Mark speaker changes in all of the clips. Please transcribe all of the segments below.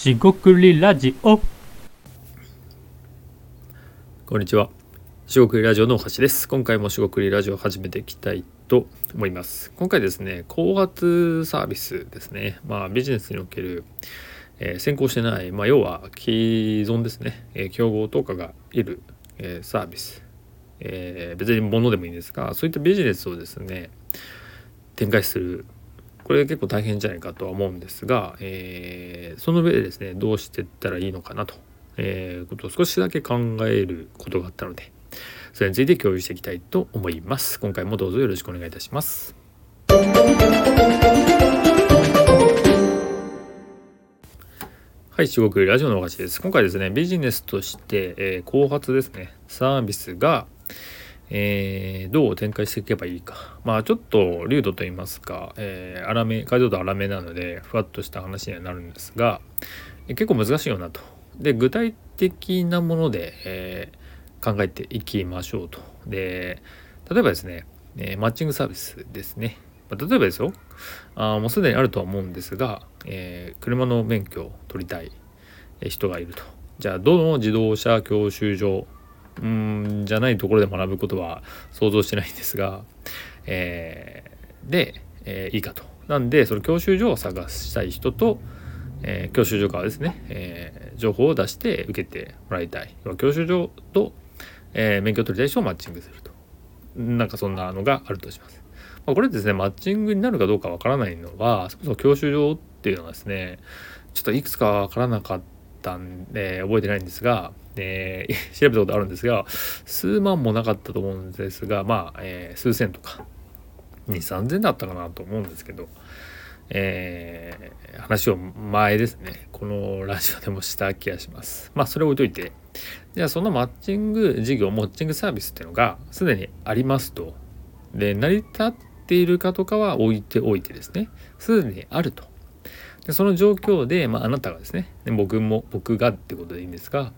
Speaker 1: しごくりラジオ
Speaker 2: こんにちは。しごくりラジオの大橋です。今回もしごくりラジオを始めていきたいと思います。今回ですね、高圧サービスですね。まあビジネスにおける、えー先行してない、まあ要は既存ですね、えー競合とかがいる、えーサービス、えー別に物でもいいんですが、そういったビジネスをですね、展開する。これ結構大変じゃないかとは思うんですが、えーその上でですね、どうしていったらいいのかなとえーことを少しだけ考えることがあったのでそれについて共有していきたいと思います。今回もどうぞよろしくお願いいたします。はい中国ラジオのお菓子です。今回ですねビジネスとして、えー後発ですねサービスがえーどう展開していけばいいか。まあちょっと流度と言いますか、えー粗め解像度粗めなのでふわっとした話にはなるんですが、え結構難しいよなと。で具体的なもので、えー考えていきましょうと。で例えばですね、えマッチングサービスですね、まあ例えばですよ。あもうすでにあるとは思うんですが、え車の免許を取りたい人がいると。じゃあどの自動車教習所うんじゃないところで学ぶことは想像してないんですが、えーで、えーいいかと。なんでその教習所を探したい人と、えー教習所からですね、えー情報を出して受けてもらいたい。教習所と、えー免許取りたい人をマッチングすると。なんかそんなのがあるとします、まあ、これですねマッチングになるかどうかわからないのはそもそも教習所っていうのはですねちょっといくつかわからなかったんで覚えてないんですが、えー 調べたことあるんですが数万もなかったと思うんですがまあ、えー数千とか2 3 0 0 0だったかなと思うんですけどえー話を前ですね。このラジオでもした気がします。まあそれ置いといて。じゃあそのマッチング事業マッチングサービスっていうのがすでにありますと。で成り立っているかとかは置いておいてですね。すでにあると。でその状況で、まあ、あなたがですね。僕も僕がってことでいいんですが、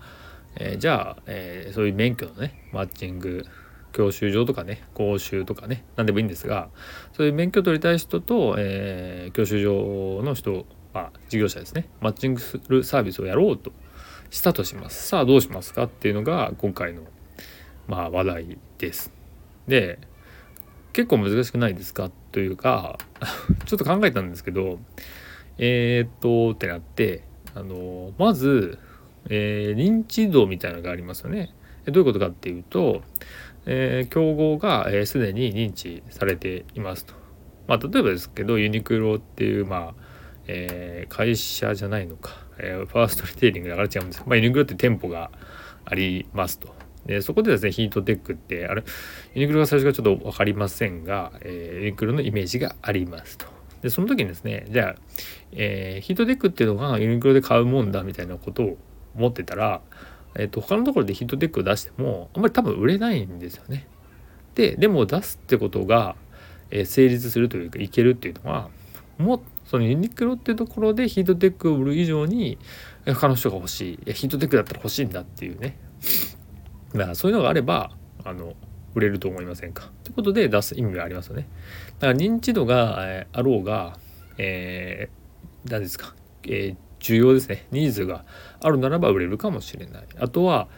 Speaker 2: えーじゃあ、えーそういう免許のねマッチング教習所とかね講習とかね何でもいいんですがそういう免許取りたい人と、えー教習所の人、まあ、事業者ですねマッチングするサービスをやろうとしたとします。さあどうしますかっていうのが今回の、まあ、話題です。で結構難しくないですかというか ちょっと考えたんですけどえー、っとってなってあのまず、えー認知度みたいなのがありますよねどういうことかっていうと、えー競合がすで、えーに認知されていますと。まあ、例えばですけどユニクロっていう、まあえー会社じゃないのか、えーファーストリテイリングだから違うんです、まあ、ユニクロって店舗がありますと。でそこでですねヒートテックってあれユニクロが最初がちょっと分かりませんが、えーユニクロのイメージがありますと。でその時にですねじゃあ、えーヒートテックっていうのがユニクロで買うもんだみたいなことを思ってたら、えー、と他のところでヒートテックを出してもあんまり多分売れないんですよね。ででも出すってことが、えー成立するというかいけるっていうのはもうそのユニクロっていうところでヒートテックを売る以上に他の人が欲しいいやヒートテックだったら欲しいんだっていうねだからそういうのがあればあの売れると思いませんかということで出す意味がありますよね。だから認知度が、えーあろうが、えー何ですか、えー需要ですね。ニーズがあるならば売れるかもしれない。あとは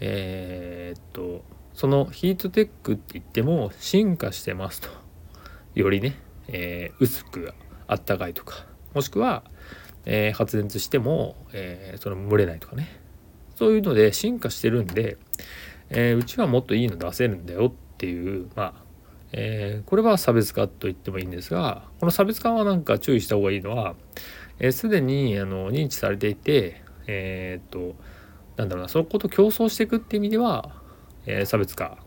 Speaker 2: えーっとそのヒートテックって言っても進化してますと。よりね、えー薄くあったかいとか。もしくは、えー発熱しても、えその蒸れないとかね。そういうので進化してるんで、えうちはもっといいの出せるんだよっていうまあえこれは差別化と言ってもいいんですがこの差別化はなんか注意した方がいいのはえー、にあの認知されていてえーっとなんだろうなそこと競争していくっていう意味では、えー差別化、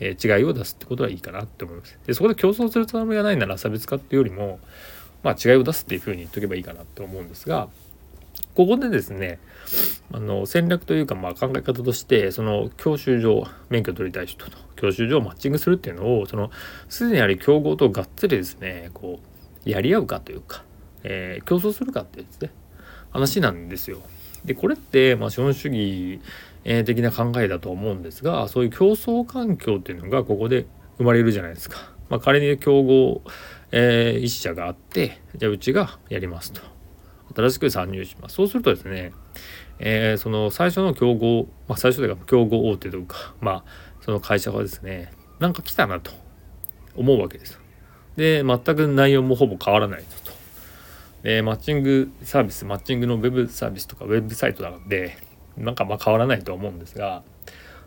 Speaker 2: えー違いを出すってことはいいかなって思います。でそこで競争するつもりがないなら差別化っていうよりも、まあ、違いを出すっていうふうに言っとけばいいかなって思うんですがここでですねあの戦略というかまあ考え方としてその教習所免許取りたい人と教習所をマッチングするっていうのをそのすでにある競合とがっつりですねこうやり合うかというか、えー競争するかっていうですね話なんですよ。でこれってまあ資本主義的な考えだと思うんですがそういう競争環境っていうのがここで生まれるじゃないですか。まあ、仮に競合、えー一社があってじゃあうちがやりますと。新しく参入しますそうするとですね、えー、その最初の競合、まあ、最初というか競合大手というかまあその会社がですねなんか来たなと思うわけですで全く内容もほぼ変わらないとでマッチングサービスマッチングのウェブサービスとかウェブサイトなのでなんかまあ変わらないとは思うんですが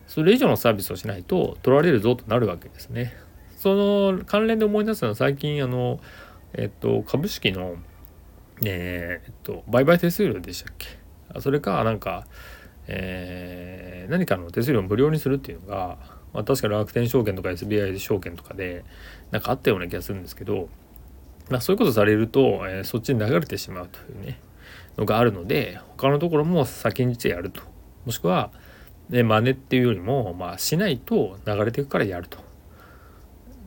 Speaker 2: それ以上のサービスをしないと取られるぞとなるわけですね。その関連で思い出すのは最近あの、えっと、株式の、え、っと、売買手数料でしたっけ？それかなんか、え、何かの手数料を無料にするっていうのが、まあ、確か楽天証券とか SBI 証券とかでなんかあったような気がするんですけど、まあ、そういうことされると、えー、そっちに流れてしまうというねのがあるので他のところも先んじてやると。もしくはで真似っていうよりも、まあ、しないと流れていくからやると。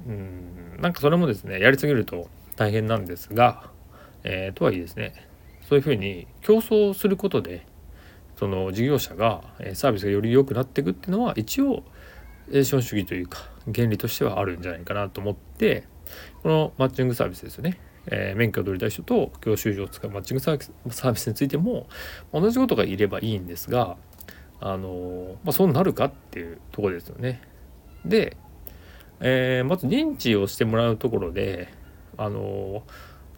Speaker 2: うんなんかそれもですねやりすぎると大変なんですが、えー、とはいえですねそういうふうに競争することでその事業者がサービスがより良くなっていくっていうのは一応資本主義というか原理としてはあるんじゃないかなと思ってこのマッチングサービスですよね、えー、免許を取りたい人と教習所を使うマッチングサービスについても同じことがいればいいんですがあの、まあ、そうなるかっていうとこですよね。で、えー、まず認知をしてもらうところであの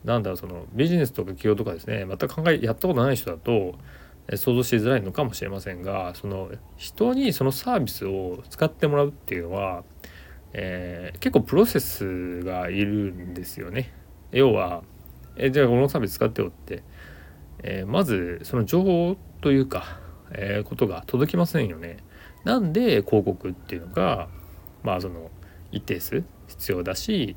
Speaker 2: なんだろうそのビジネスとか企業とかですねまた考えやったことない人だと想像しづらいのかもしれませんがその人にそのサービスを使ってもらうっていうのは、えー、結構プロセスがいるんですよね。要はえじゃあこのサービス使ってよって、えー、まずその情報というかえー、ことが届きませんよね。なんで広告っていうのがまあその一定数必要だし、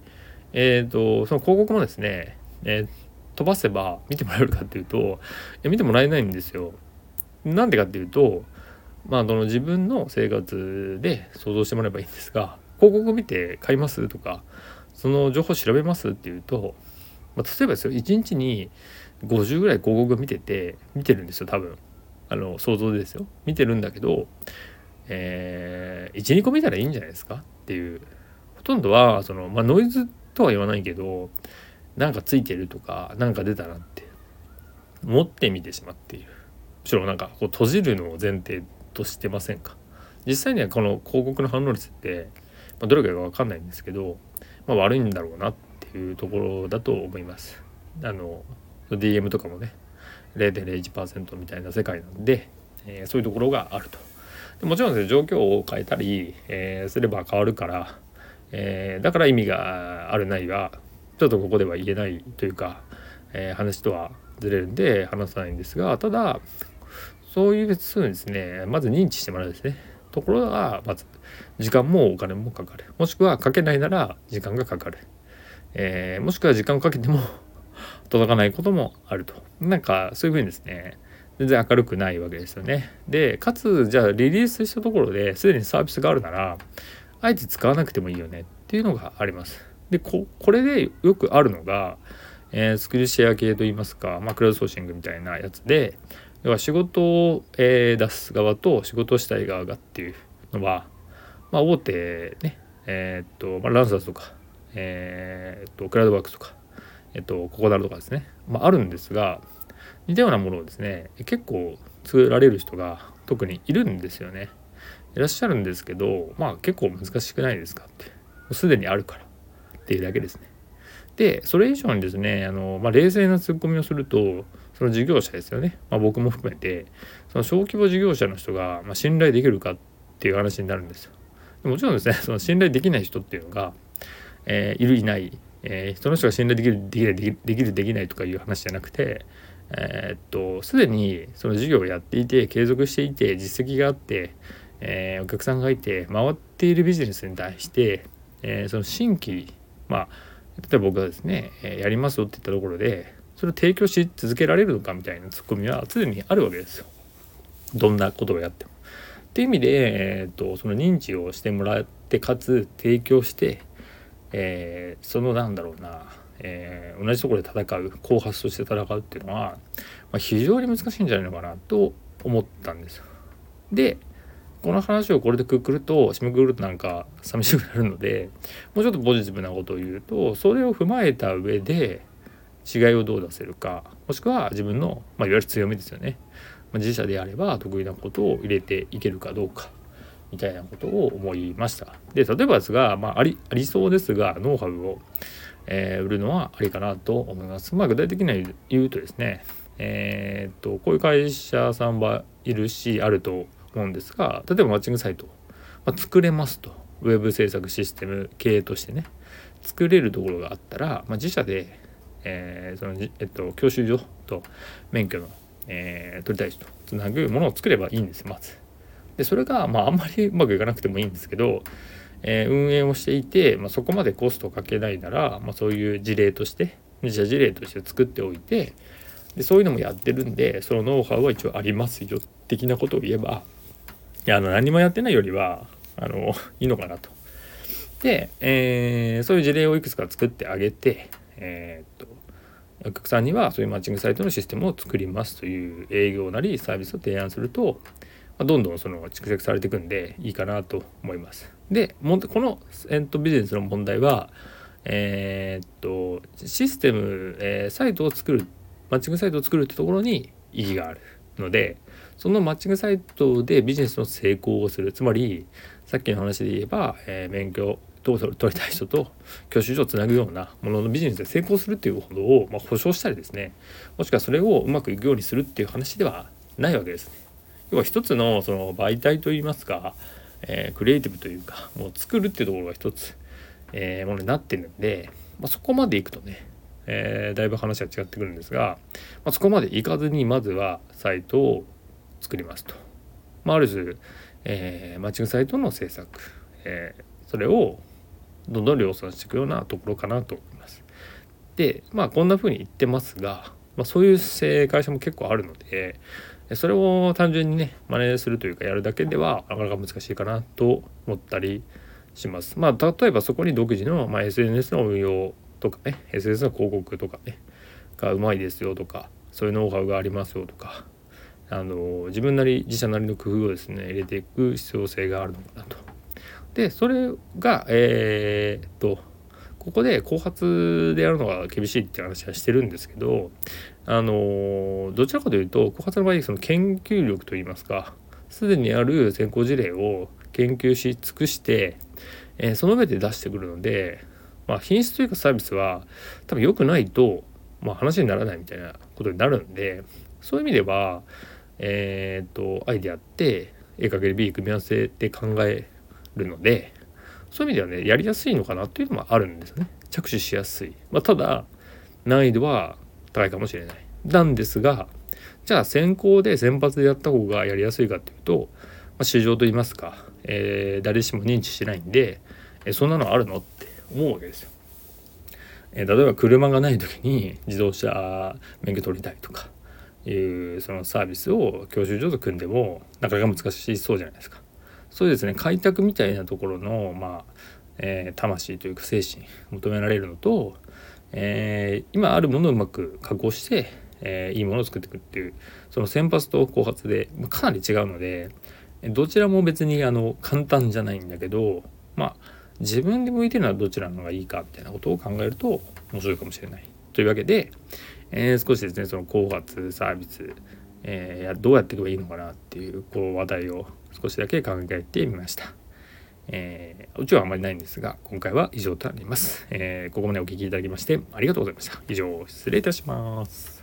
Speaker 2: えーと、その広告もですね、えー、飛ばせば見てもらえるかっていうと見てもらえないんですよ。なんでかっていうとまあその自分の生活で想像してもらえばいいんですが広告見て買いますとかその情報調べますっていうと、まあ、例えばですよ1日に50ぐらい広告見てて見てるんですよ多分。あの想像でですよ。見てるんだけど、えー、12個見たらいいんじゃないですか？っていう。ほとんどはその、まあ、ノイズとは言わないけどなんかついてるとかなんか出たなって思ってみてしまっている。むしろなんかこう閉じるのを前提としてませんか？実際にはこの広告の反応率って、まあ、どれかが分かんないんですけど、まあ、悪いんだろうなっていうところだと思いますあの DM とかもね0.01%みたいな世界なんで、えー、そういうところがあると。でもちろんですね状況を変えたり、えー、すれば変わるから、えー、だから意味があるないはちょっとここでは言えないというか、え話とはずれるんで話さないんですがただそういうふうにですねまず認知してもらうですねところがまず時間もお金もかかる。もしくはかけないなら時間がかかる、えー、もしくは時間をかけても 届かないこともあると。なんかそういうふうにですね。全然明るくないわけですよね。でかつじゃあリリースしたところですでにサービスがあるならあえて使わなくてもいいよね。っていうのがあります。でこれでよくあるのが、えー、スキルシェア系といいますか、まあ、クラウドソーシングみたいなやつで要は仕事を、えー、出す側と仕事をしたい側がっていうのは、まあ、大手ねえー、っと、まあ、ランサーズとか、えー、っとクラウドワークスとかえっと、ここなるとかですね、まあ、あるんですが似たようなものをですね結構作られる人が特にいるんですよね。いらっしゃるんですけどまあ結構難しくないですかって。すでにあるから。っていうだけですね。でそれ以上にですねあの、まあ、冷静なツッコミをするとその事業者ですよね、まあ、僕も含めて。その小規模事業者の人が、ま信頼できるかっていう話になるんですよ。もちろんですね その信頼できない人っていうのが、えー、いるいない。えー、その人が信頼できるできないできるできないとかいう話じゃなくてえー、っとすでにその事業をやっていて継続していて実績があって、えー、お客さんがいて回っているビジネスに対して、えー、その新規まあ例えば僕がですね、えやりますよって言ったところでそれを提供し続けられるのかみたいなツッコミは常にあるわけですよ。どんなことをやっても。っていう意味で、えーとその認知をしてもらってかつ提供してえー、そのなんだろうな、えー、同じところで戦う後発として戦うっていうのは、まあ、非常に難しいんじゃないのかなと思ったんですよ。でこの話をこれでくくると締めくくるとなんか寂しくなるのでもうちょっとポジティブなことを言うとそれを踏まえた上で違いをどう出せるかもしくは自分の、まあ、いわゆる強みですよね、まあ、自社であれば得意なことを入れていけるかどうかみたいなことを思いました。で例えばですが、まあ、ありありそうですがノウハウを、えー、売るのはありかなと思います。まあ具体的には言うとですねえー、っとこういう会社さんはいるしあると思うんですが例えばマッチングサイト、まあ、作れますと。ウェブ制作システム経営としてね。作れるところがあったら、まあ、自社で、えー、そのえっと、教習所と免許の、えー、取りたい人とつなぐものを作ればいいんですまず。でそれが、まあ、あんまり うまくいかなくてもいいんですけど、えー、運営をしていて、まあ、そこまでコストをかけないなら、まあ、そういう事例として自社事例として作っておいてでそういうのもやってるんでそのノウハウは一応ありますよ的なことを言えばいやあの何もやってないよりはあのいいのかなと。で、えー、そういう事例をいくつか作ってあげて、えー、っとお客さんにはそういうマッチングサイトのシステムを作りますという営業なりサービスを提案すると、まあ、どんどんその蓄積されていくんでいいかなと思います。でこの、えー、っとビジネスの問題はえー、っとシステム、えー、サイトを作るマッチングサイトを作るってところに意義があるのでそのマッチングサイトでビジネスの成功をするつまりさっきの話で言えば、えー、免許を取りたい人と教習所をつなぐようなもののビジネスで成功するっていうことを、まあ、保証したりですねもしくはそれをうまくいくようにするっていう話ではないわけですね。要は一つのその媒体といいますか、えー、クリエイティブというかもう作るっていうところが一つ、えー、ものになってるんで、まあ、そこまでいくとね、えー、だいぶ話は違ってくるんですが、まあ、そこまでいかずにまずはサイトを作りますと。まあ、ある種えー、マッチングサイトの制作、えー、それをどんどん量産していくようなところかなと思います。でまあこんな風に言ってますが、まあ、そういう会社も結構あるのでそれを単純にね真似するというかやるだけではなかなか難しいかなと思ったりします。まあ例えばそこに独自の、まあ、SNS の運用とかね SNS の広告とかねがうまいですよとかそういうノウハウがありますよとかあの自分なり自社なりの工夫をですね入れていく必要性があるのかなと。でそれがえー、とここで後発でやるのが厳しいって話はしてるんですけどあのどちらかというと後発の場合その研究力といいますかすでにある先行事例を研究し尽くして、えー、その上で出してくるので、まあ、品質というかサービスは多分良くないと、まあ、話にならないみたいなことになるんでそういう意味ではえっ、とアイデアって A×B 組み合わせて考えるのでそういう意味ではねやりやすいのかなというのもあるんですね着手しやすい、まあ、ただ難易度は高いかもしれないなんですがじゃあ先行で先発でやった方がやりやすいかっていうと、まあ、市場といいますか、えー、誰しも認知してないんで、えー、そんなのあるのって思うわけですよ。えー、例えば車がない時に自動車免許取りたいとかいうそのサービスを教習所と組んでもなかなか難しそうじゃないですか。そうですね開拓みたいなところのまあ、えー、魂というか精神求められるのと、えー、今あるものをうまく加工して、えー、いいものを作っていくっていうその先発と後発でまかなり違うのでどちらも別にあの簡単じゃないんだけどまあ自分で向いてるのはどちらの方がいいかみたいなことを考えると面白いかもしれない。というわけで、えー、少しですねその後発サービス、えー、どうやっていけばいいのかなっていうこう話題を少しだけ考えてみました。えー、うちはあまりないんですが今回は以上となります、えー、ここまでお聴きいただきましてありがとうございました。以上失礼いたします。